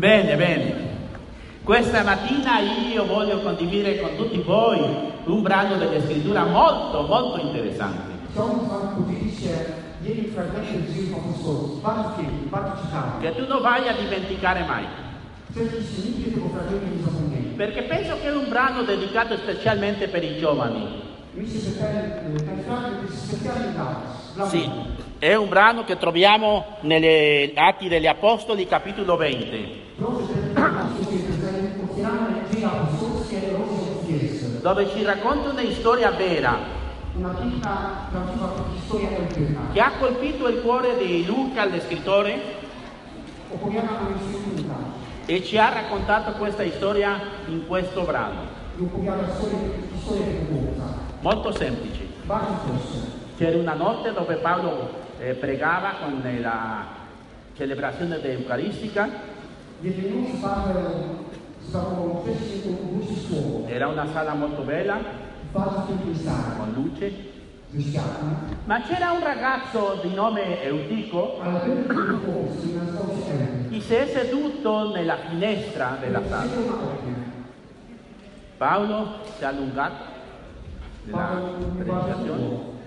Bene, bene. Questa mattina io voglio condividere con tutti voi un brano della scrittura molto, molto interessante. Che tu non vai a dimenticare mai. Zapomnieli. Perché penso che è un brano dedicato specialmente per i giovani. Dla Sì. È un brano che troviamo negli Atti degli Apostoli, capitolo 20, Proszę, żeby otwieramy dzieje apostolskie, rozdział pierwszy. dove ci racconta una storia vera che ha colpito il cuore di Luca, il scrittore, e ci ha raccontato questa storia in questo brano. Molto semplice. C'era una notte dove Paolo eh, pregava con eh, la celebrazione eucaristica, Jednej nocy Paweł zawołał wcześniej ogłosić słowo. era una sala molto bella, W bardzo pięknej sali, con luce, ze światłem, ma c'era un ragazzo di nome Eutico ale ten chłopiec, który nazywał się Ewy, che si è seduto nella finestra della sala. siedział na oknie. Paolo si è allungato nella Paweł mówił bardzo predicazione.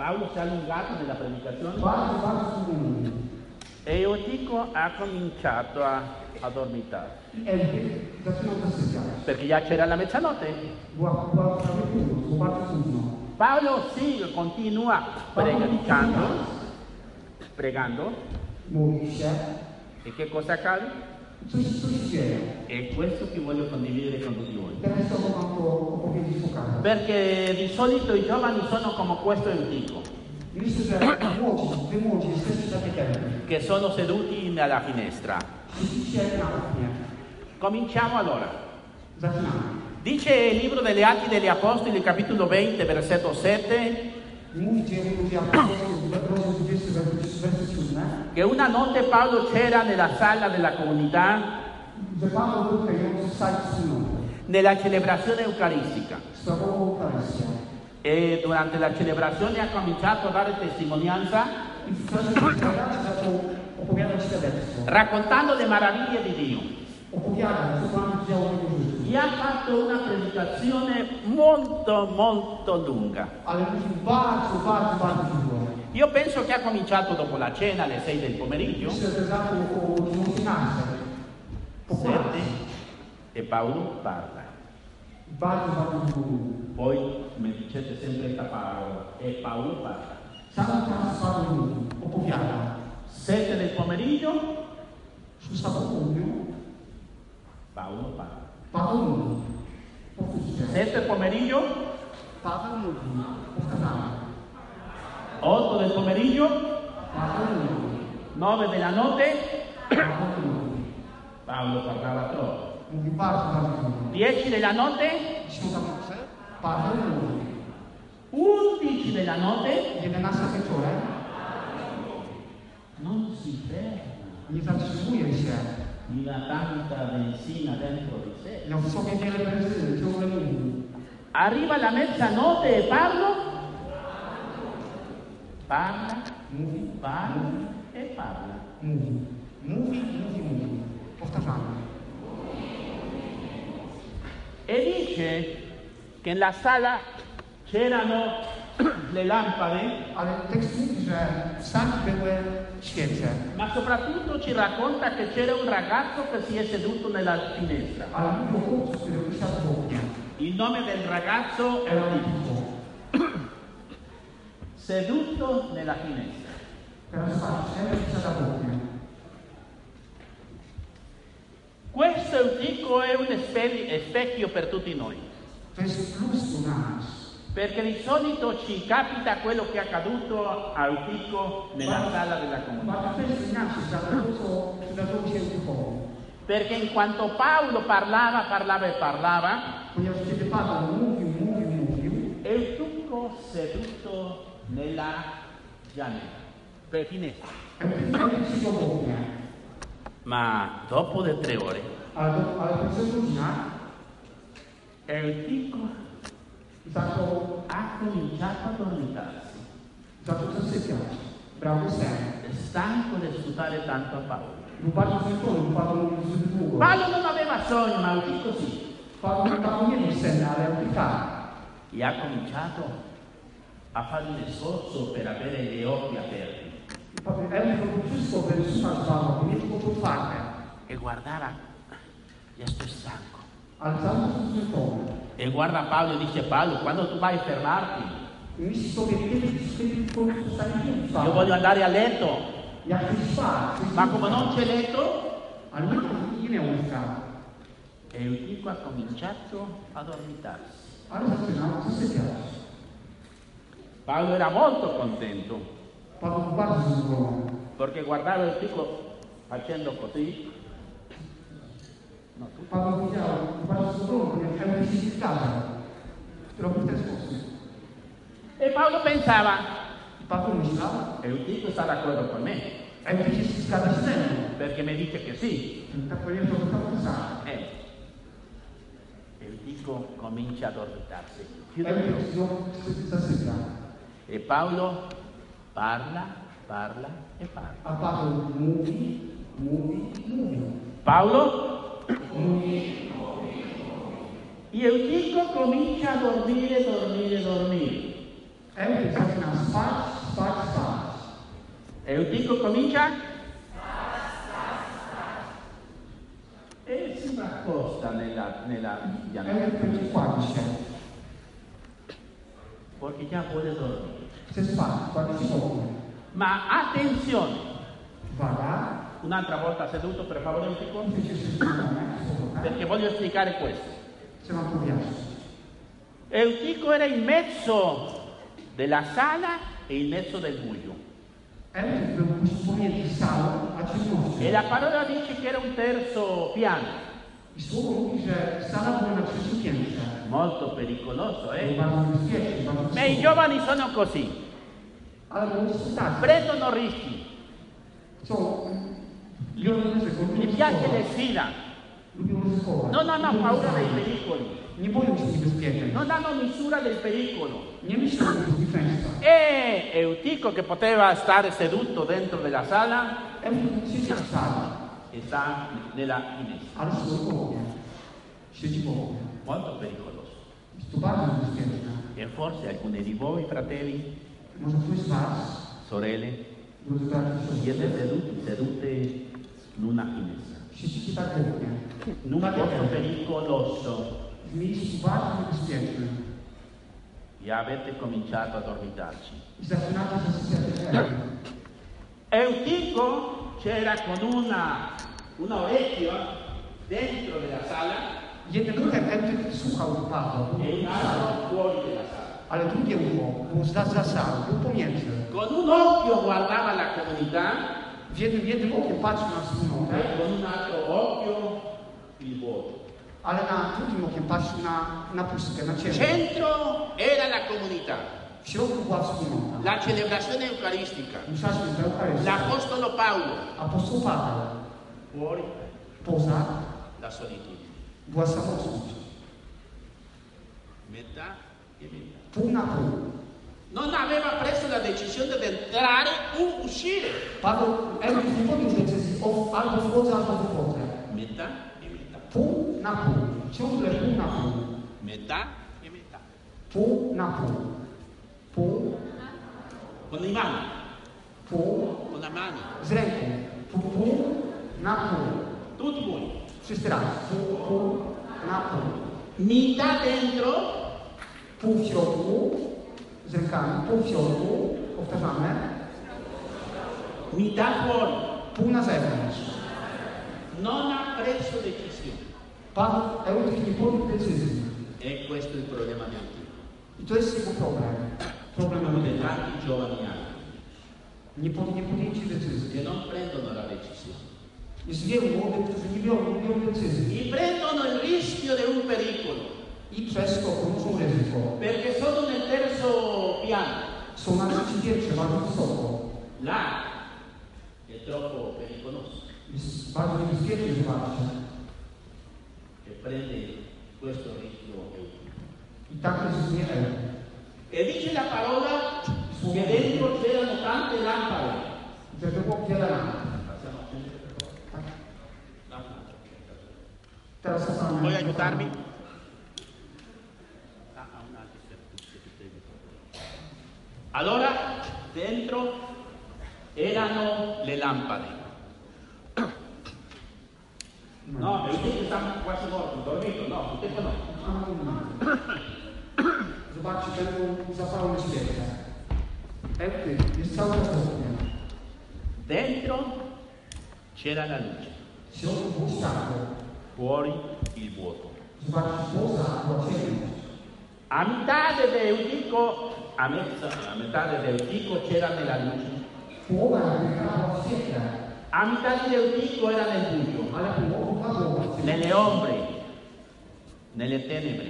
Długo. Paolo si è allungato nella predicazione Bardzo, bardzo długo mówił. e Eutico ha cominciato a, a dormitare. I Ewy zaczynał zasypiać. Perché già c'era la mezzanotte. Była, była prawie północ, było bardzo trudno. Paolo sì, continua predicando, pregando, Modlił się. e che cosa accade? Dzieje. È questo che voglio condividere con tutti voi. Perché di solito i giovani sono come questo Ewy. che sono seduti nella finestra. Cominciamo allora. Dice il libro degli Atti degli Apostoli, capitolo 20, versetto 7, I mówi dzieje ludzi apostolskich, rozdział 20, werset werset 7, che una notte Paolo c'era nella sala della comunità że Paweł był pełniący w sali wspólnoty. nella celebrazione eucaristica Sprawował Eucharystię. e durante la celebrazione ha cominciato a dare testimonianza I w czasie celebracji zaczął opowiadać świadectwo. raccontando le meraviglie di Dio. E ha fatto una predicazione molto molto lunga. Io penso che ha cominciato dopo la cena alle 6 del pomeriggio, Myślę, że zaczął około godziny 18. Po 7, kolacji. e Paolo parla. Voi mi dicete sempre questa parola, e Paolo parla. 7 del pomeriggio, Szósta po południu, Paolo parla. Paweł mówi. Powtórzcie. 7 pomeriggio, Paweł mówi. Powtarzamy. 8 del pomeriggio, Paweł mówi. 9 della notte, Paweł mówi. Paolo parlava troppo. Mówi bardzo, bardzo długo. 10 della notte, Dziesiąta nocy. Paweł mówi. 11 della notte, 11 wieczorem. non si ferma, Nie zatrzymuje się. Mi ha tanta benzina dentro di sé. Miał w sobie wiele benzyny, ciągle mówił. Arriva la mezzanotte e parlo, parla, Mówi, parla e parla. mówi. Mówi, mówi, mówi. Powtarzamy. E dice che nella sala c'erano le lampade, Ale tekst mówi, że były świece. ma soprattutto ci racconta che c'era un ragazzo che si è seduto nella finestra. Ale mówi o chłopcu, który usiadł w oknie. Il nome del ragazzo è Era. Eutico. Seduto nella finestra. Teraz patrzcie, usiada w oknie. Questo Eutico è un specchio per tutti noi. To jest na nas. Perché di solito ci capita quello che è accaduto a Eutico nella sala della comunità. Perché in quanto Paolo parlava, parlava e parlava, mówił, Eutuco seduto nella gianella, per finestra. Ma dopo le tre ore, Ale, do, zaczął, ha cominciato a dormitarsi, zaczął zasypiać. Brał sen. stanco di ascoltare tanto a Paolo. Bardzo zmęczony, bo Paweł mówił zbyt długo. Paolo non aveva sogno, ma Eutico sì. Paweł, Paweł nie był senny, ale Eutych tak. E ha cominciato a fare un sforzo per avere gli occhi aperti Eutych robił wszystko, by słuchać Pawła, by mieć oczy otwarte. e guardava, ya estoy stanco. Czas był zmęczony. E guarda Paolo e dice Paolo, quando tu vai a fermarti? Io voglio andare a letto, ma come non c'è letto, Ale nie, nie miał łóżka. Eutico ha cominciato a dormitarsi. Paolo era molto contento perché guardava Eutico facendo così. No, tu. Widział, był bardzo zadowolony, ponieważ Eutych się nie zgadzał. Robił w ten sposób. E Paolo pensava, I Paweł myślał, Eutico sta d'accordo con me, zgadza się ze mną. perché mi dice che sì. Eh. Eutico comincia a dormitarsi. Chiude gli occhi. Eutych ją zasypia. E Paolo parla, parla e parla. Mówi. Paolo e Eutico comincia a dormire, dormire, dormire. Eutych zaczyna spać, spać, spać. Eutico comincia e si accosta nella, nella się. perché già vuole dormire. Spać, kładł się w ogóle. Ma attenzione, Uwaga. Un'altra volta seduto per favore się szybko perché voglio spiegare questo. Eutico era in mezzo della sala e in mezzo del buio. E la parola dice che era un terzo piano, molto pericoloso, eh? Ma i giovani sono così, prendono rischi, Lubią piace sfida, non hanno paura dei pericoli, Nie boją się niebezpieczeń. non hanno misura del pericolo. Nie myślą o bezpieczeństwa. E Eutico, che poteva stare seduto dentro della sala, sali, sta nella finestra, ale. Siedzi molto pericoloso. Jest to bardzo niebezpieczne. E forse alcuni di voi, fratelli, Może ktoś z Was, sorelle, siete seduti, sedute in una finestra, siedzicie tak w oknie. in un pericoloso W miejscu bardzo niebezpiecznym. e avete cominciato a dormitarci. Zasypiać Eutych. Eutico c'era con una, un orecchio dentro della sala słuchał e un altro fuori della sala. ale drugie ucho było za, za salą, był pomiędzy. Con un occhio guardava la comunità W jednym, jednym okiem patrzył na wspólnotę, ale na drugim okiem patrzył na, na pustkę, na ciemno. Centro era la comunità, W środku była wspólnota. la celebrazione eucaristica, Msza święta Eucharystia. l'Apostolo Paolo, Apostoł Paweł fuori poza la solitudine. była samotność. Metà e metà. Pół na pół. Non aveva preso la decisione di entrare o uscire. Paweł Eutych nie podjął decyzji o albo wchodzę, albo wychodzę. Metà e metà. Pół na pół. Ciągle pół na pół. Metà e metà. Pół na pół. Pół, Con le mani, pół con la mano. z ręką. Pół, pół na pół. Tutti voi. Wszyscy raz. Pół, pół na pół. Metà dentro, Pół w środku. Z rękami. Pół w środku. Powtarzamy. metà fuori. Pół na zewnątrz. Non ha preso decisione. Paweł Eutych nie podjął decyzji. E questo è il problema di Antico. I to jest jego problem. Problem come tanti giovani hanno, nie, pod, nie podjęcie decyzji. che non prendono la decisione. Jest wielu młodych, którzy nie biorą, nie biorą decyzji Y prendono il rischio di un pericolo, i przez to ponoszą ryzyko. perché sono nel terzo piano. Są na trzecim piętrze, bardzo wysoko. Là è troppo pericoloso Jest bardzo niebezpiecznie, zobaczcie. e prende questo rischio. I tak jest nie. E dice la parola che dentro c'erano tante lampade. Było wiele? Lampade. Teraz to samo. Vuoi aiutarmi? Ah, ah, un altro step. Allora, dentro erano le lampade. No, Eutico sta quasi morto, dormito, no, Eutico no. Zobaczcie, ten zapalony świecę. Eł, jest cały czas. Dentro c'era la luce, fuori il vuoto. Zobaczcie, poza ciemność. A metà dell'Eutico, a mezza, a metà dell'Eutico c'era nella luce, Połowa jakby była w świetle, a metà dell'Eutico era nel buio, ale połowa była w ciemności. nelle ombre, nelle tenebre,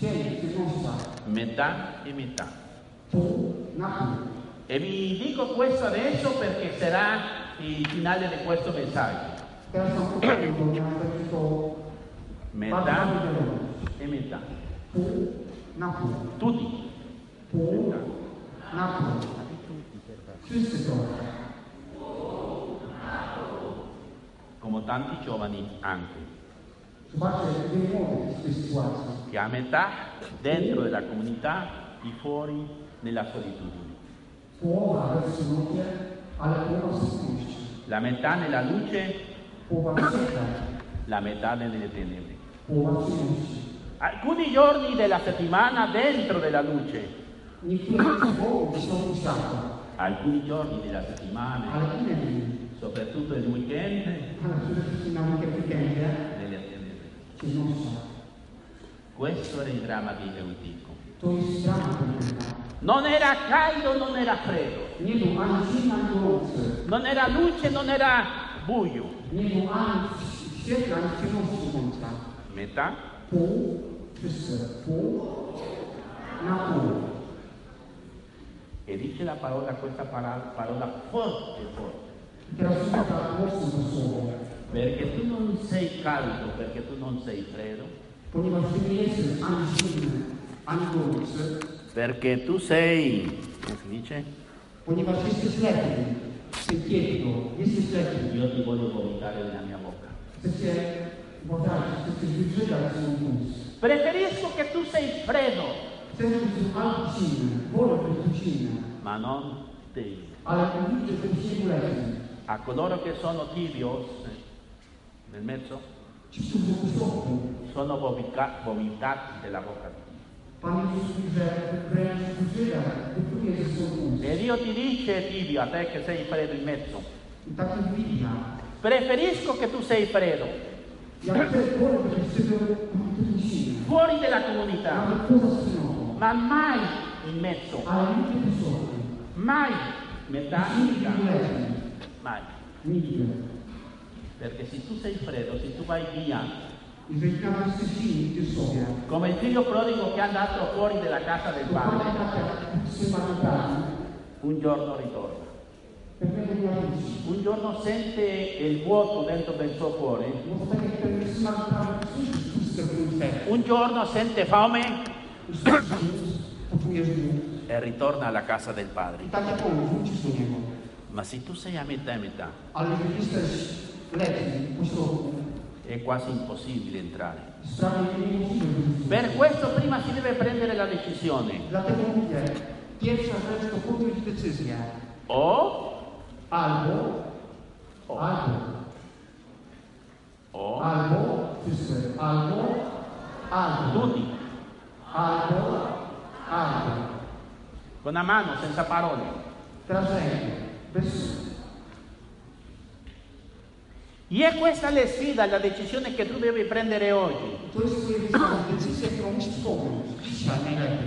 Cień, ciemnościach. metà e metà. Pół na pół. E vi dico questo adesso perché sarà il finale di questo messaggio. Teraz mam pytanie, bo ja będzie to bardzo Metà ważna wiadomość. e metà. Pół na pół. Tutti. Pół na pół. Wszyscy to. Come tanti giovani anche, che a metà dentro della comunità e fuori nella solitudine. La metà nella luce, la metà nelle tenebre. Alcuni giorni della settimana dentro della luce, alcuni giorni della settimana, soprattutto il weekend, nelle tenebre. ciemnościach. Questo era il dramma di Eutico. Non era caldo, non era freddo, non era luce, non era buio. Metà Pół. e dice la parola, questa parola, parola forte, forte. To słowo. Perché tu non sei caldo, perché tu non sei freddo, perché tu sei, come si dice? Io ti voglio vomitare nella mia bocca. Chcecie, bo tak, chcecie wybrzydać swój puls. Preferisco che tu sei freddo, ma non tibio. A coloro che sono tibios, nel mezzo, sono vomica- vomitati della bocca. E Dio ti dice, tibio, a te che sei freddo in mezzo, preferisco che tu sei freddo, Fuori della comunità, ma mai in mezzo, mai. Lekki. mai. Perché se tu sei freddo, se tu vai via, come il figlio prodigo che è andato fuori dalla casa del padre, un giorno ritorna. Un giorno sente il vuoto dentro del suo cuore, Un giorno sente fame e ritorna alla casa del padre. Ma se tu sei a metà e metà, è quasi impossibile entrare. Per questo prima si deve prendere la decisione. O, Albo, albo, o, albo, wszyscy, albo, albo, tutti, albo, albo. con la mano, senza parole. Rękę, bez E è questa la sfida, la decisione che tu devi prendere oggi.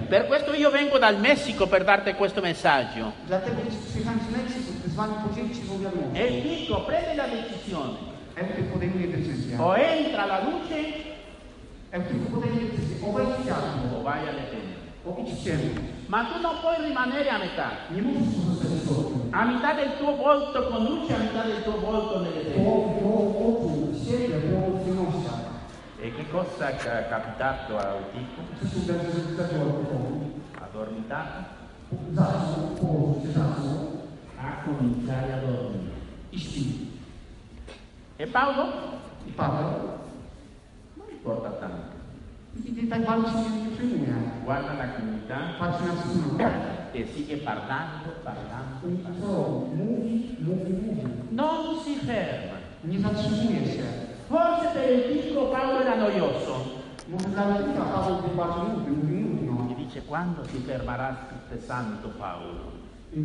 Per questo io vengo dal Messico per darti questo messaggio. E dico, prendi la decisione. Decyzję. O entra la luce. O wejdź w światło, o vai alle tenebre. o ciemność. Ma tu non puoi rimanere a metà. A metà del tuo volto con luce, a metà del tuo volto nelle ciemnościach. E che cosa è capitato a Eutico? Co się udarzy, że zaczęła pokoju? Addormentato Zasnął, położył się zasnął a cominciare a dormire. E Paolo? I Paweł Non importa tanto. Guarda la comunità e sigue parlando, parlando. Non si ferma. Forse per Eutico Paolo era noioso. E dice, quando si fermerà questo santo Paolo? E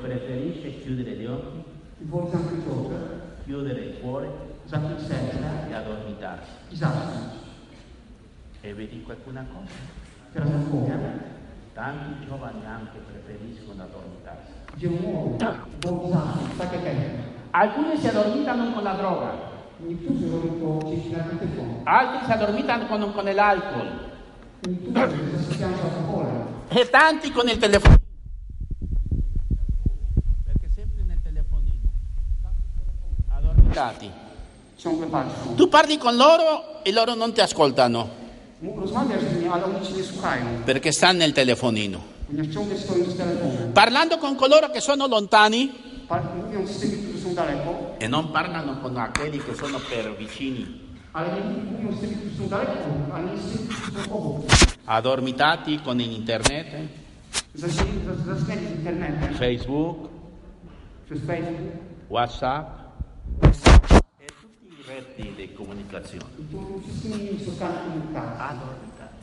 preferisce chiudere gli occhi, I woli zamknąć oczy, chiudere il cuore zamknąć serce e addormentarsi. zasnąć. E vi dico alcuna cosa. Teraz wam powiem, Tanti giovani anche preferiscono addormentarsi. młody woli zasnąć, tak jak Ewa. Alcuni si addormentano con la droga, altri si addormentano con, con l'alcol e tanti con il telefonino. Perché sempre nel telefonino. Patrzą. Tu parli con loro e loro non ti ascoltano. Perché stanno nel telefonino. Parlando con coloro che sono lontani? E non parlano con aquelli che sono per vicini. ale nie mówią z tymi, którzy są daleko, a nie z tymi, którzy są obok. Addormentati con internet, Facebook, Facebook? WhatsApp e tutti i reti di comunicazione. Addormentati.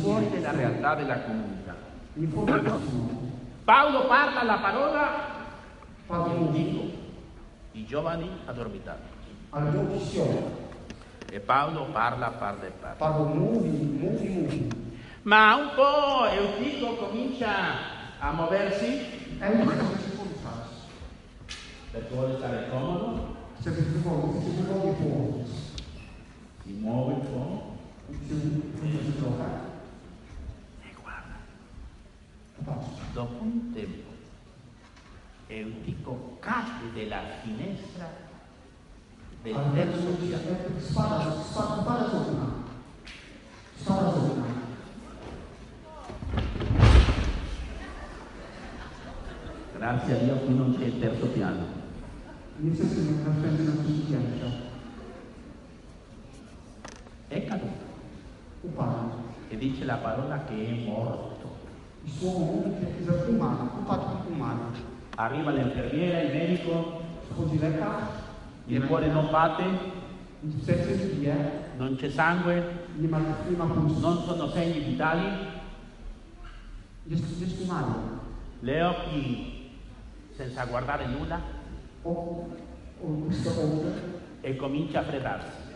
Fuori della realtà della comunità. Paolo parla la parola, dico, i giovani addormentati. E Paolo parla, parla e parla. Ma un po' Eutico comincia a muoversi Ewa chce się poruszać. perché vuole stare comodo, Chce być wygodny, chce się wygodnie położyć. si muove un po' Chce się trochę. e guarda. Patrz. Dopo un tempo Eutico cade dalla finestra del terzo spada z okna. Spada z okna. Grazie a Dio qui non c'è il terzo piano. Niestety na szczęście na tym piętrze. È caduto. Upadł. E dice la parola che è morto. I słowo mówi, że umarł. Upadł i umarł. Arriva l'infermiera, il medico, Przychodzi lekarz, il cuore non batte, non c'è sangue, non sono segni vitali, le occhi senza guardare nulla. E comincia a freddarsi.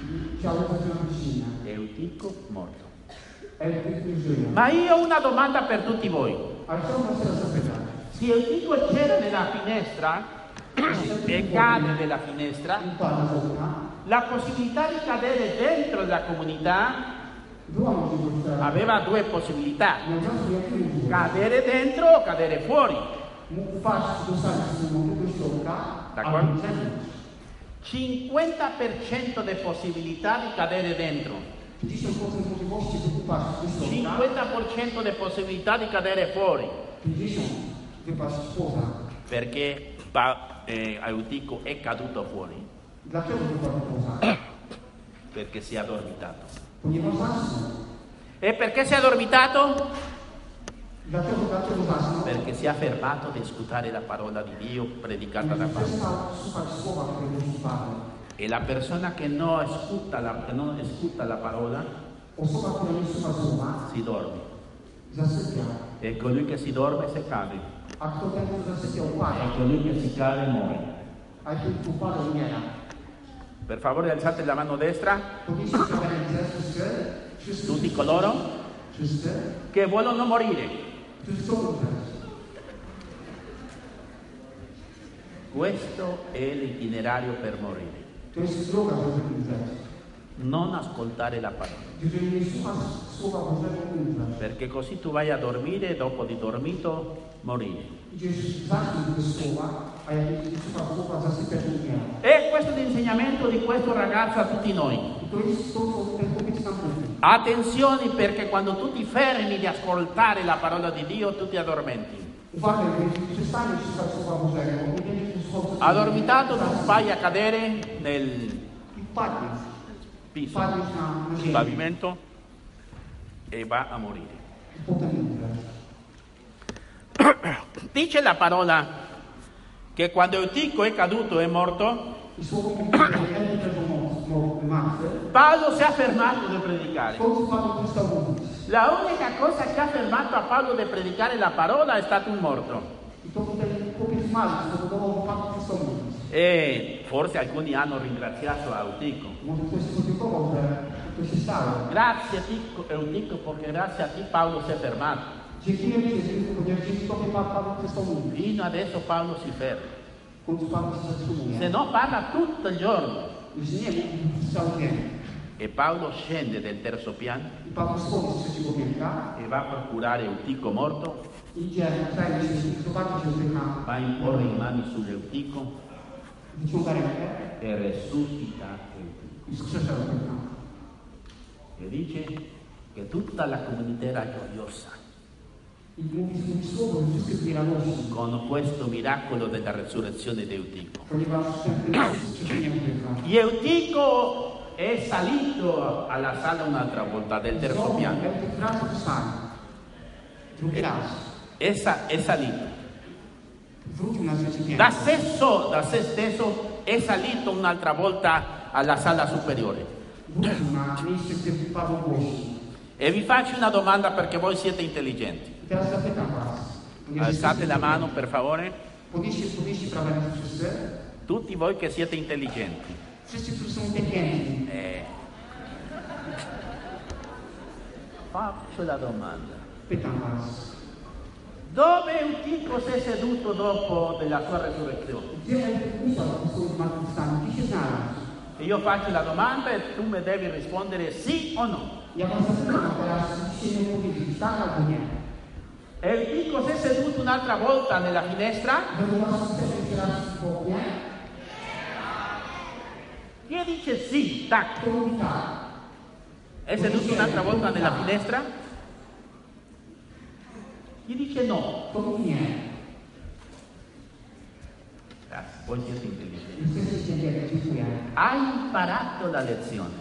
być zimne. Eutico morto. Ma io ho una domanda per tutti voi. Se Eutico c'era nella finestra e cade nella finestra, la possibilità di cadere dentro la comunità aveva due possibilità, cadere dentro o cadere fuori. D'accordo. albo na zewnątrz. 50% di possibilità di cadere dentro, 50% możliwości, żeby upaść do środka, 50% di possibilità di cadere fuori, 50 wypaść spoza. perché eh, Eutico è caduto fuori, perché si è addormentato. E perché si è addormentato? Perché si è fermato ad ascoltare la parola di Dio predicata da Paolo. E la persona che non ascolta la, che non ascolta la parola si dorme. E colui che si dorme se cade. A kto ten, kto zasypia upada, e colui che si cade muore. a ten, kto upada, umiera. Per favore alzate la mano destra, tutti coloro che vogliono morire. Questo è l'itinerario per morire. Non ascoltare la parola. Perché così tu vai a dormire e dopo di dormito morire. E questo è l'insegnamento di questo ragazzo a tutti noi. Attenzione perché quando tu ti fermi di ascoltare la parola di Dio tu ti addormenti. Addormentato tu vai a cadere nel. Piso, pavimento e va a morire. Dice la parola che quando Eutico è caduto e morto, Paolo si è fermato di predicare. La unica cosa che ha fermato a Paolo di predicare la parola è stato un morto. E forse alcuni hanno ringraziato Eutico. Stało. Grazie Tico- Eutico perché grazie a te Paolo si è fermato. Fino adesso Paolo si ferma. Se no parla tutto il giorno. E Paolo scende del terzo piano e va a procurare Eutico morto, va a imporre le mani sull'Eutico wyciąga rękę e resuscita Eutico. i skrzesza Euticha. E dice che tutta la comunità era gioiosa con questo miracolo della resurrezione di Eutico. Y Eutico è salito alla sala un'altra volta del terzo piano. È, è salito. Da stesso, da se stesso è salito un'altra volta alla sala superiore. E vi faccio una domanda perché voi siete intelligenti. Alzate la mano per favore. Tutti voi che siete intelligenti. Eh. Faccio la domanda. Dove Eutico si è seduto dopo della sua resurrezione? E io faccio la domanda e tu mi devi rispondere sì o no. Eutico si è seduto un'altra volta nella finestra? Chi dice sì, tac. È seduto un'altra volta nella finestra? Chi dice no? Nie? Grazie, voi siete intelligenti. Jesteście inteligentni. Dziękuję. Ha imparato la lezione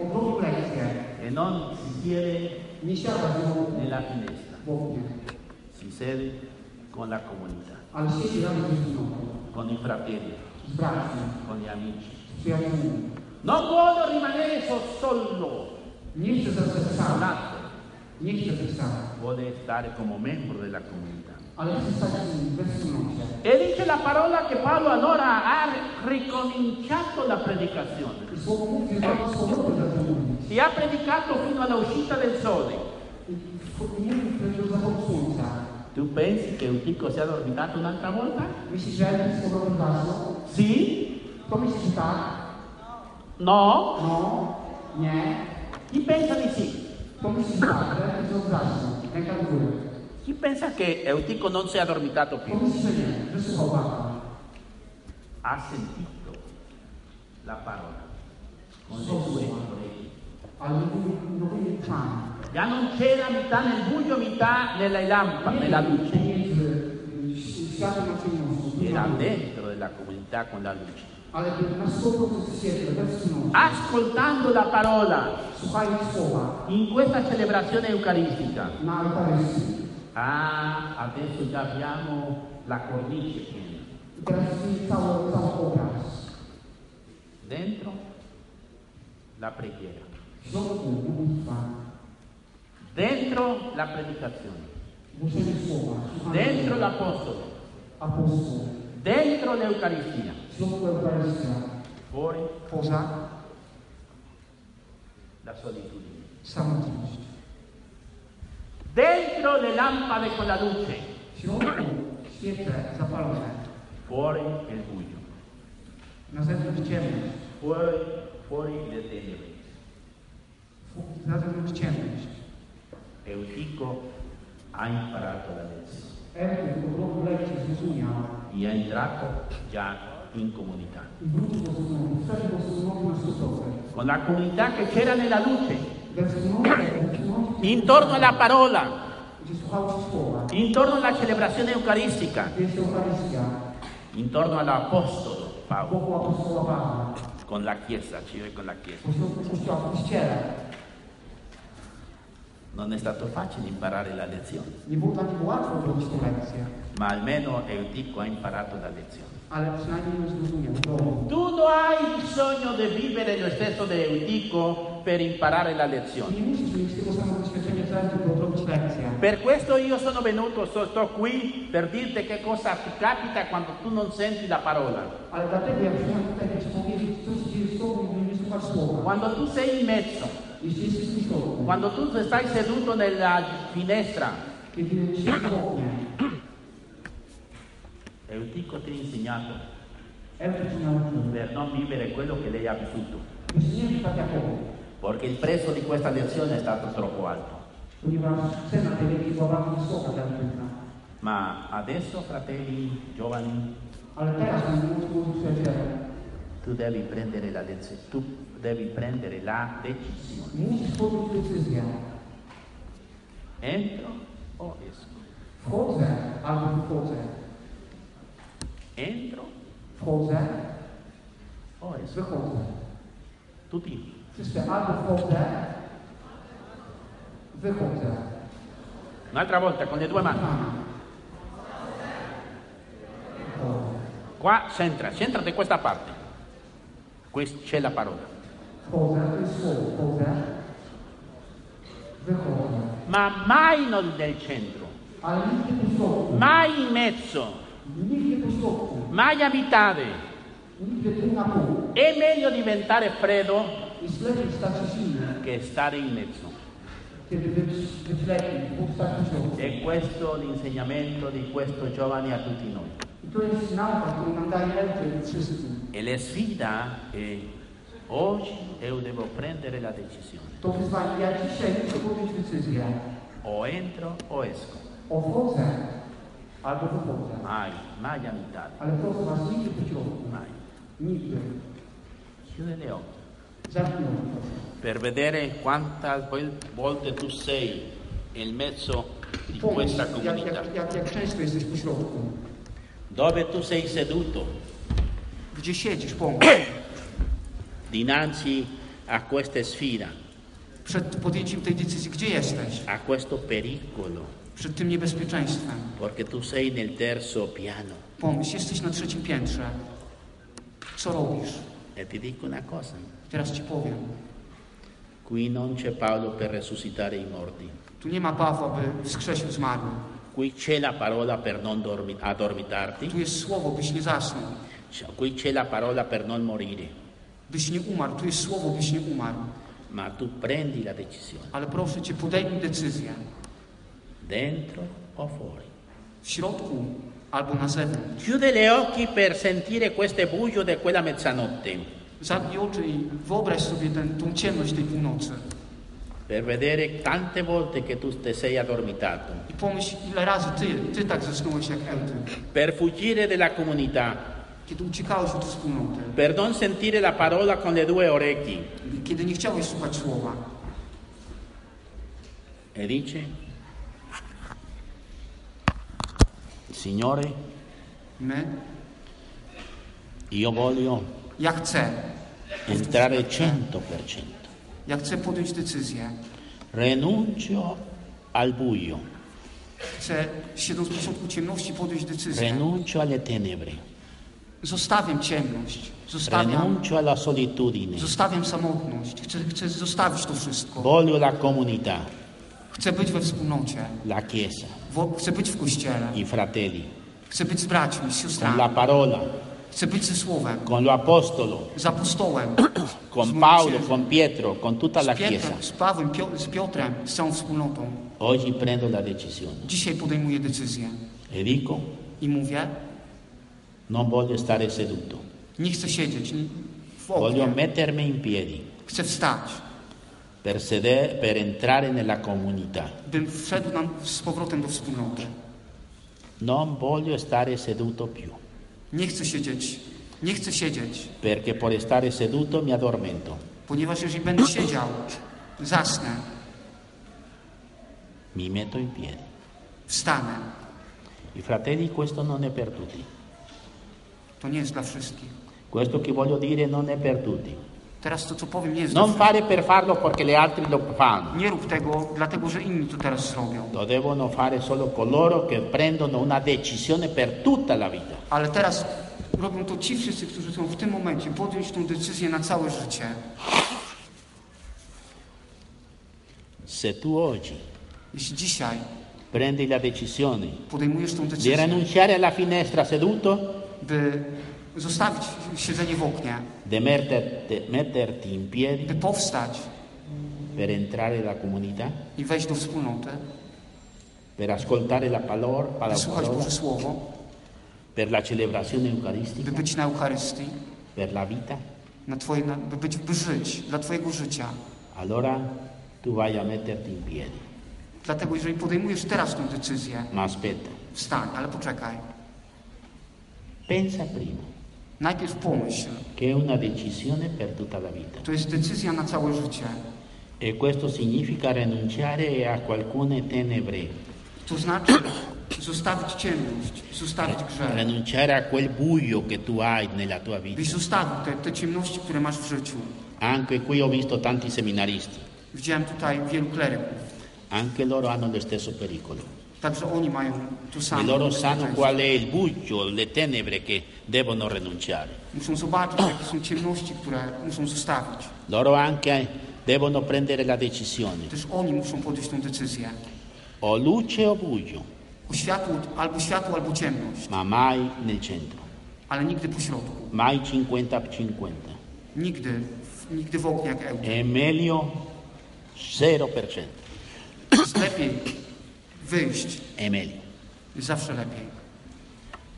odrobił lekcję. e non si nią nella finestra, oknie. si siede con la comunità, con i fratelli, con gli amici. Non vuole rimanere so- solo, Nie chcę come della comunità. Ale chcę stać we wspólnocie. E dice la parola che Paolo allora ha ricominciato la predicazione e ha predicato fino all'uscita del sole. Tu pensi che Eutico sia addormentato un'altra volta? Sì? Myślisz, że tak? No? No. Chi pensa di sì? Znowu zasnął. Ręka do góry. Chi pensa che Eutico non si è addormentato To più? Że słuchał Pana. Ha sentito la parola con le sue orecchie. Già non c'era metà nel buio, metà nella lampa, nella luce. A ciemnością. Era dentro della comunità con la luce. Ale był na 100% w świetle, we wspólnocie. Ascoltando la parola Słuchając słowa in questa celebrazione eucaristica. na Eucharystii. Ah, adesso già abbiamo la cornice piena. I teraz jest cały, cały obraz. Dentro la preghiera, W środku modlitwa. dentro la predicazione, W głoszenie słowa, słuchanie dentro słowa, l'Apostolo, apostoł, dentro l'Eucaristia, Eucharystia, fuori poza la solitudine. samotność. Dentro le lampade con la luce, środku świece zapalone, fuori il buio, na zewnątrz ciemność, fuori, fuori le tenebre. na zewnątrz ciemność. Eutico ha imparato la lezione Eryk po roku lekcji zrozumiał e è entrato già in comunità. Con la comunità che c'era nella luce, intorno alla parola, intorno alla celebrazione eucaristica, intorno all'Apostolo Paolo, con la Chiesa, con la Chiesa. Non è stato facile imparare la lezione, ma almeno Eutico ha imparato la lezione. Ale przynajmniej ją zrozumiał. Tu non hai bisogno di vivere lo stesso di Eutico per imparare la lezione. Nie musisz mieć tego samego doświadczenia co ja, żeby odrobić lekcję. Per questo io sono venuto, so- sto qui per dirti che cosa ti capita quando tu non senti la parola. Ale dlatego ja przyjechałem tutaj, by Ci powiedzieć, co się dzieje z Tobą, gdy nie słuchasz słowa. Quando tu sei in mezzo, Jeśli jesteś w tym środku, quando tu stai seduto nella finestra, kiedy w oknie, Eutico ti ha insegnato. Per non vivere quello che lei ha vissuto, perché il prezzo di questa lezione è stato troppo alto. Ma adesso, fratelli giovani, tu devi prendere la lezione, tu devi prendere la decisione. Entro o esco? Wchodzę albo wychodzę. Entro Wchodzę, o esco? wychodzę. Tutti. Wszyscy albo wchodzę, wychodzę. Un'altra volta con le due mani. Wychodzę. Qua c'entra, c'entra da questa parte. Qui c'è la parola. Ma mai non nel centro, mai in mezzo, mai a mitade. nigdy pół na pół. È meglio diventare freddo che stare in mezzo. E questo l'insegnamento di questo giovane a tutti noi. E la sfida è oggi io devo prendere la decisione. O entro o esco. O wchodzę albo wychodzę. Mai, mai a mitade. Ale proszę Was, nigdy po środku. Mai. Nigdy. Chiude le occhi. Proszę. per vedere quante vol- volte tu sei nel mezzo di Pomyśl, questa comunità, dove tu sei seduto Gdzie siedzisz, pomyśl. dinanzi a questa sfida, Przed podjęciem tej decyzji, gdzie jesteś? a questo pericolo, Przed tym niebezpieczeństwem. perché tu sei nel terzo piano. Pomyśl, jesteś na trzecim piętrze. Co robisz? E ti dico una cosa, Teraz Ci powiem. qui non c'è Paolo per resuscitare i morti, Tu nie ma Pawła, by wskrzesił zmarłych. qui c'è la parola per non dormi- addormentarti, Tu jest słowo, byś nie zasnął. qui c'è la parola per non morire, Byś nie umarł. Tu jest słowo, byś nie umarł. ma tu prendi la decisione, Ale proszę Cię, podejmij decyzję. Dentro o fuori. W środku albo na zewnątrz. Chiude le occhi per sentire questo buio di quella mezzanotte, Zamknij oczy i wyobraź sobie ten, tą ciemność tej północy. per vedere tante volte che tu ti sei addormentato, I pomyśl, ile razy Ty, Ty tak zasnąłeś jak Elty. per fuggire dalla comunità, Kiedy uciekałeś od wspólnoty. per non sentire la parola con le due orecchie. Kiedy nie chciałeś słuchać słowa. E dice, Signore, My, io voglio ja chcę. entrare 100%, Ja chcę podjąć decyzję. renuncio al buio, Chcę, siedząc w pośrodku ciemności, podjąć decyzję. renuncio alle tenebre, Zostawiam ciemność. Zostawiam, renuncio alla solitudine, zostawiam samotność. Chcę, chcę zostawić to wszystko. voglio la comunità, Chcę być we wspólnocie. la Chiesa, Chcę być w kościele. i fratelli, Chcę być z braćmi, z con siostrami. la parola, Chcę być ze Słowem, con lo apostolo, z apostołem, con księdzem, con Pietro, con tutta la Chiesa. Z Pawłem, z Piotrem, z całą wspólnotą. Oggi prendo la decisione. Dzisiaj podejmuję decyzję. E dico, i mówię, non voglio stare seduto, nie chcę siedzieć. Voglio mettermi in piedi. Chcę wstać, per, sede- per entrare nella comunità. bym wszedł nam z powrotem do wspólnoty. Non voglio stare seduto più, Nie chcę siedzieć, nie chcę siedzieć, perché per stare seduto mi addormento. ponieważ jeżeli będę siedział, zasnę, Mi metto in piedi. wstanę. I fratelli, questo non è per tutti. To nie jest dla wszystkich. Questo che voglio dire non è per tutti. Teraz to, co powiem, nie jest Non wszystkich. fare per farlo perché gli altri lo fanno. Nie rób tego, dlatego że inni to teraz zrobią. Lo devono fare solo coloro che prendono una decisione per tutta la vita. Ale teraz robią to ci wszyscy, którzy są w tym momencie podjąć tą decyzję na całe życie. Se tu oggi Jeśli dzisiaj prendi la decisione podejmujesz tą di decyzję, rinunciare alla finestra seduto, by zostawić siedzenie w oknie, di metterti, metterti in piedi by powstać per entrare nella comunità, i wejść do wspólnoty, per ascoltare la palor- by parola, słuchać Boże Słowo, per la celebrazione by eucaristica, być na Eucharystii, per la vita, na twoje, na, by, być, by żyć dla Twojego życia. allora tu vai a metterti in piedi. Dlatego jeżeli podejmujesz teraz tę decyzję, Ma aspetta, wstań, ale poczekaj. pensa prima Najpierw pomyśl. che è una decisione per tutta la vita. To jest decyzja na całe życie. E questo significa rinunciare a alcune tenebre, To znaczy zostawić ciemność, zostawić grzech. rinunciare a quel buio che tu hai nella tua Byś vita. zostawił te, te ciemności, które masz w życiu. Anche qui ho visto tanti seminaristi, Widziałem tutaj wielu kleryków. anche loro hanno lo stesso pericolo. Także oni mają to E samo. loro sanno qual è il buio, le tenebre che devono rinunciare. Muszą zobaczyć, jakie są ciemności, które muszą zostawić. Loro anche devono prendere la decisione, Też oni muszą podjąć tę decyzję. o luce o buio, O światło, albo światło, albo ciemność, ma mai nel centro, ale nigdy mai 50-50. Nigdy, nigdy w oknie jak Ełd. È meglio 0%, Jest lepiej wyjść. è meglio. Jest zawsze lepiej.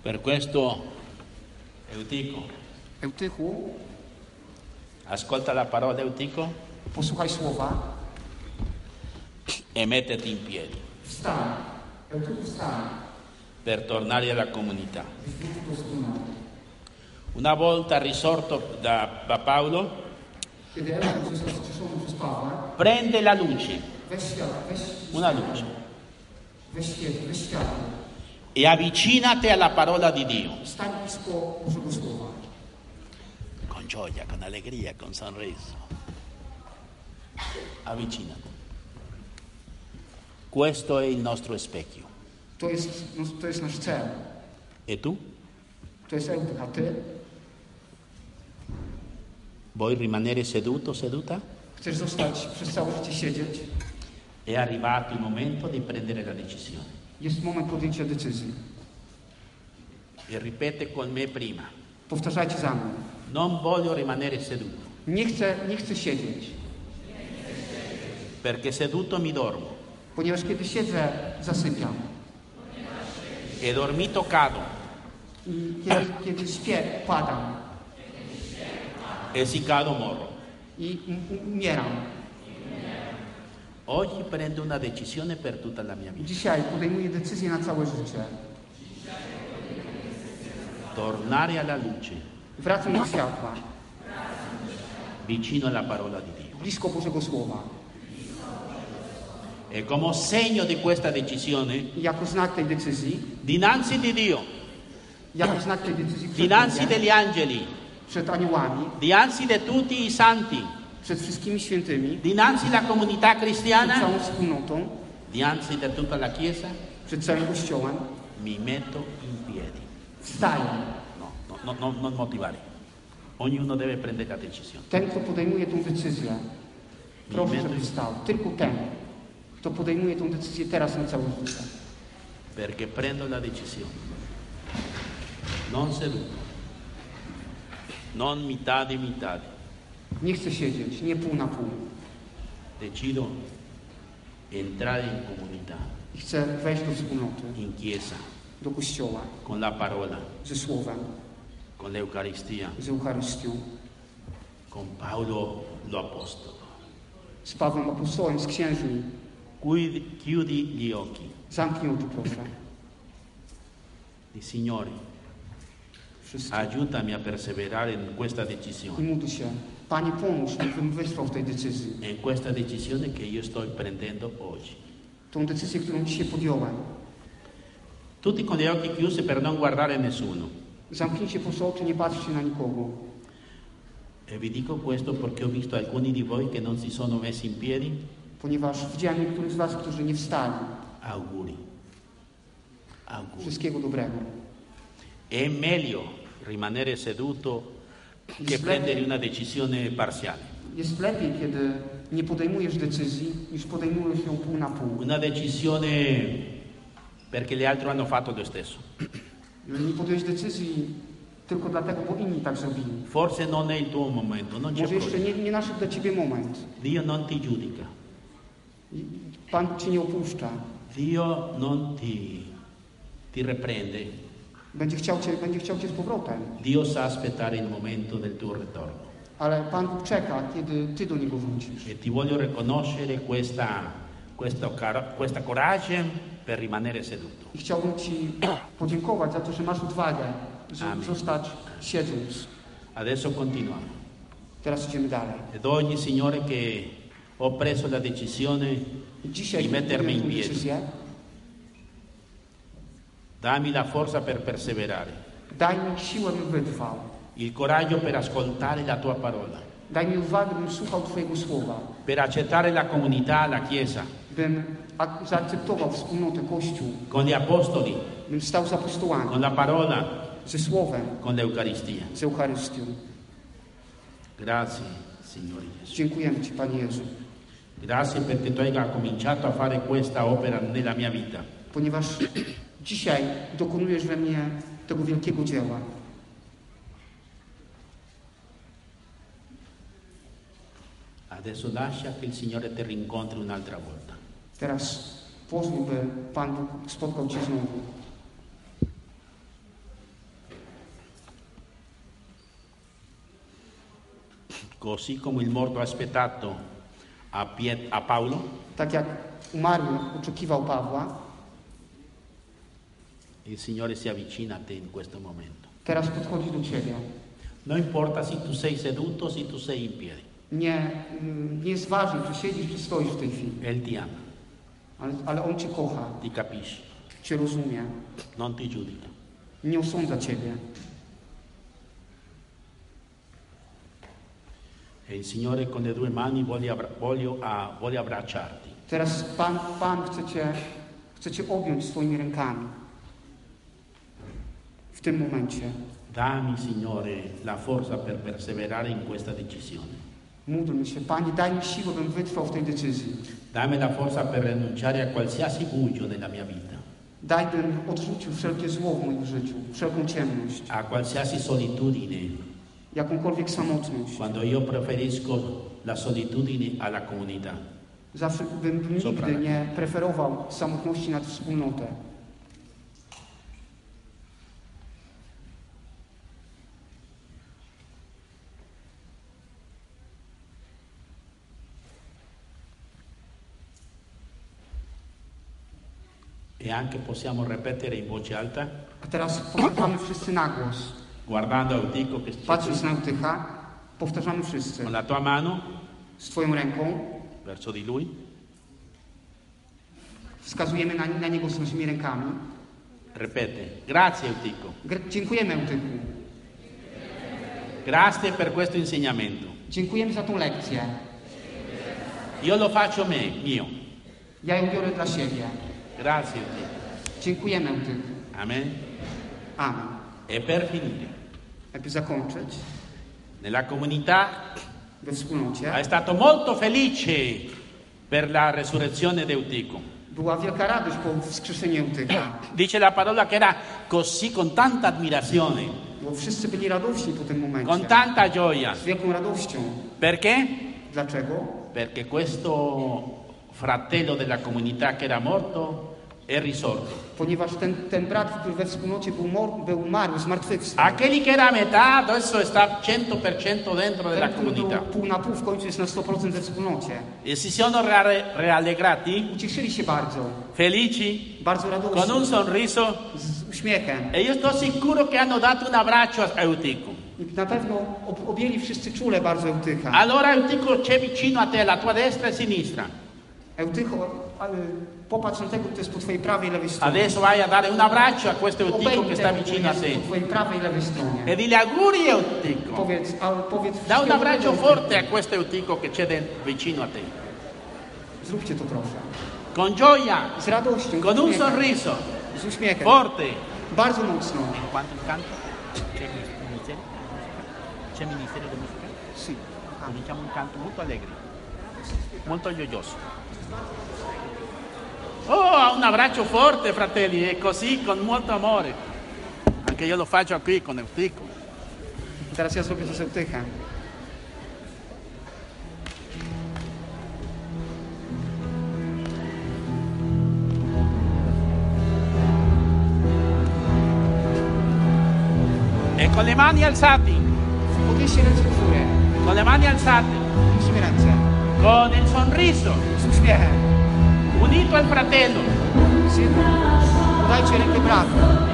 Per questo Eutico, Eutychu, ascolta la parola Eutico. Posłuchaj słowa. e mettiti in piedi. Wstań. Eutychu, wstań. per tornare alla comunità. Una volta risorto da, da Paolo, Pawła, prende la luce, una luce, e avvicinati alla parola di Dio. Con gioia, con allegria, con sorriso. Avvicinati. Questo è il nostro specchio. To jest, to jest nasz cel. E tu? To jest Eutych, a Ty? Vuoi rimanere seduto, seduta? Chcesz zostać przez całe życie siedzieć? È arrivato il momento di prendere la decisione. Jest moment podjęcia decyzji. E ripete con me prima. Powtarzajcie za mną. Non voglio rimanere seduto, Nie chcę, nie chcę siedzieć, perché seduto mi dormo ponieważ kiedy siedzę, zasypiam. e dormito cado kiedy, kiedy śpię, padam. e si cado morro. I um- umieram. Oggi prendo una decisione per tutta la mia vita. Dzisiaj podejmuję decyzję na całe życie. Tornare alla luce, Wracam do światła, vicino alla parola di Dio. blisko Bożego Słowa. E come segno di questa decisione, jako znak tej decyzji, dinanzi di Dio, jako znak tej decyzji dinanzi degli angeli, przed aniołami, dinanzi di tutti i santi, przed wszystkimi świętymi, dinanzi alla comunità przed cristiana, całą wspólnotą, dinanzi di tutta la Chiesa, przed całym Kościołem, mi metto in piedi. wstaję. No, no, no, no, non motivare. Ognuno deve prendere la decisione. Ten, kto podejmuje tą decyzję, proszę, żeby wstał. Tylko ten. to podejmuje tą decyzję teraz na całe życie. perché prendo la decisione. Non seduto, non metà di metà. Nie chcę siedzieć, nie pół na pół. Decido entrare in comunità, I chcę wejść do wspólnoty, in chiesa, do kościoła, con la parola, ze Słowem, con l'Eucaristia, z Eucharystią, con Paolo l'Apostolo. z Pawłem Apostołem, z księżmi. Chiudi, gli occhi. Zamknij oczy, proszę. Di Signore, aiutami a perseverare in questa I decisione, módl się. Panie, pomóż mi, wytrwał w tej decyzji. in questa decisione che io sto prendendo oggi. Tą decyzję, którą dzisiaj podjąłem. Tutti con gli occhi chiusi per non guardare nessuno. Zamknijcie proszę oczy, nie patrzcie na nikogo. E vi dico questo perché ho visto alcuni di voi che non si sono messi in piedi. Ponieważ widziałem niektórych z Was, którzy nie wstali. Auguri. Auguri. Wszystkiego dobrego. È meglio rimanere seduto che prendere una decisione parziale. Jest lepiej, kiedy nie podejmujesz decyzji, niż podejmujesz ją pół na pół. Una decisione perché gli altri hanno fatto lo stesso. Jeżeli nie podjąłeś decyzji tylko dlatego, bo inni tak zrobili. Forse non è il tuo momento, non c'è Może jeszcze problema. nie, nie naszedł dla Ciebie moment. Dio non ti giudica, Pan Cię nie opuszcza. Dio non ti, ti riprende. Będzie chciał Cię, będzie chciał Cię z powrotem. Dio sa aspettare il momento del tuo ritorno. Ale Pan czeka, kiedy Ty do Niego wrócisz. E ti voglio riconoscere questa, questo questa coraggio per rimanere seduto. I chciałbym Ci podziękować za to, że masz odwagę z- Amen. zostać siedząc. Adesso continuiamo. Teraz idziemy dalej. Ed oggi, Signore, che ho preso la decisione Dzisiaj di mettermi in piedi. decyzję. Dammi la forza per perseverare, bym wytrwał. il coraggio per ascoltare la tua parola, Daj mi odwagę, bym słuchał Twojego słowa. per accettare la comunità, la Chiesa, Bym ak- zaakceptował wspólnotę Kościół. con gli apostoli, Bym stał z apostołami, con la parola, ze Słowem, con l'Eucaristia. z Eucharystią. Grazie, Signore Gesù. Dziękujemy Ci, Panie Jezu, Grazie perché tu hai cominciato a fare questa opera nella mia vita. ponieważ dzisiaj dokonujesz we mnie tego wielkiego dzieła. Adesso lascia che il Signore ti rincontri un'altra volta. Teraz pozwól, by Pan Bóg spotkał Cię znowu. Così come il morto ha aspettato a, Piet- a Paolo, Tak jak umarły oczekiwał Pawła, il Signore si avvicina a te in questo momento. teraz podchodzi do Ciebie. Non importa se tu sei seduto o se tu sei in piedi, Nie, mm, nie jest ważne, czy siedzisz, czy stoisz w tej chwili, Él ti ama, ale, ale On Cię kocha, ti capisce, Cię rozumie, non ti giudica. nie osądza Ciebie. E il Signore con le due mani vuole, abbra- voglio- ah, vuole abbracciarti. Teraz Pan, Pan chce, cię, chce Cię objąć swoimi rękami. Tym momencie. Dammi, Signore, la forza per perseverare in questa decisione. Módlmy się. Panie, daj mi siłę, bym wytrwał w tej decyzji. Dammi la forza per rinunciare a qualsiasi buio nella mia vita, Daj, bym odrzucił wszelkie zło w moim życiu, wszelką ciemność, a qualsiasi solitudine, jakąkolwiek samotność. quando io preferisco la solitudine alla comunità. Zawsze bym, bym Sopra. nigdy nie preferował samotności nad wspólnotę. E anche possiamo ripetere in voce alta, A teraz powtarzamy wszyscy na głos. guardando Eutico che Patrząc na Eutycha, powtarzamy wszyscy. con la tua mano Z Twoją ręką verso di lui, wskazujemy na, na niego z naszymi rękami. ripete, grazie Eutico, Gr- dziękujemy Eutychu. grazie per questo insegnamento. Dziękujemy za tą lekcję. Io lo faccio me, mio. Ja ją biorę dla siebie. Grazie Eutico. Dziękujemy Eutychu. Amen. Amen. E per finire, Aby zakończyć, nella comunità we wspólnocie è stato molto felice per la resurrezione di Eutico. Była wielka radość po wskrzeszeniu Eutycha. Dice la parola che era così con tanta ammirazione, Bo wszyscy byli radośni po tym momencie. con tanta gioia. Z wielką radością. Perché? Dlaczego? Perché questo fratello della comunità che era morto è risorto. Ponieważ ten, ten brat, który we wspólnocie był, mor- był umarł, zmartwychwstał. Aquelli che era a metà adesso sta 100% dentro della Ten, który był comunità. pół na pół, w końcu jest na 100% we wspólnocie. E si sono ra- rallegrati, Ucieszyli się bardzo, felici, bardzo con un radośnie, sorriso z uśmiechem. e io sto sicuro che hanno dato un abbraccio a Eutico. I na pewno ob- objęli wszyscy czule bardzo Eutycha. Allora Eutico c'è vicino a te, alla tua destra e sinistra. Eutycho, a, y, popatrz na tego, kto jest po twojej prawej i lewej stronie. Adesso vai a dare un abbraccio a questo Eutico che sta vicino a te. po twojej prawej i lewej stronie. E dille auguri Eutico. Powiedz, a, powiedz Da un abbraccio forte a questo Eutico che c'è vicino a te. Zróbcie to proszę. Con gioia, Z radością, con un sorriso, Z uśmiechem. forte. Bardzo mocno. Quanto il canto? C'è ministero? C'è ministero di musica? Sì. Cominciamo un canto molto allegro, molto gioioso. Oh, un abbraccio forte, fratelli, e così con molto amore. Anche io lo faccio qui con Eutico. Zrobię to z Eutychem. E con le mani alzate, con le mani alzate, ręce. con il sorriso, uśmiechem. Unito al fratello. Z jedną. Podajcie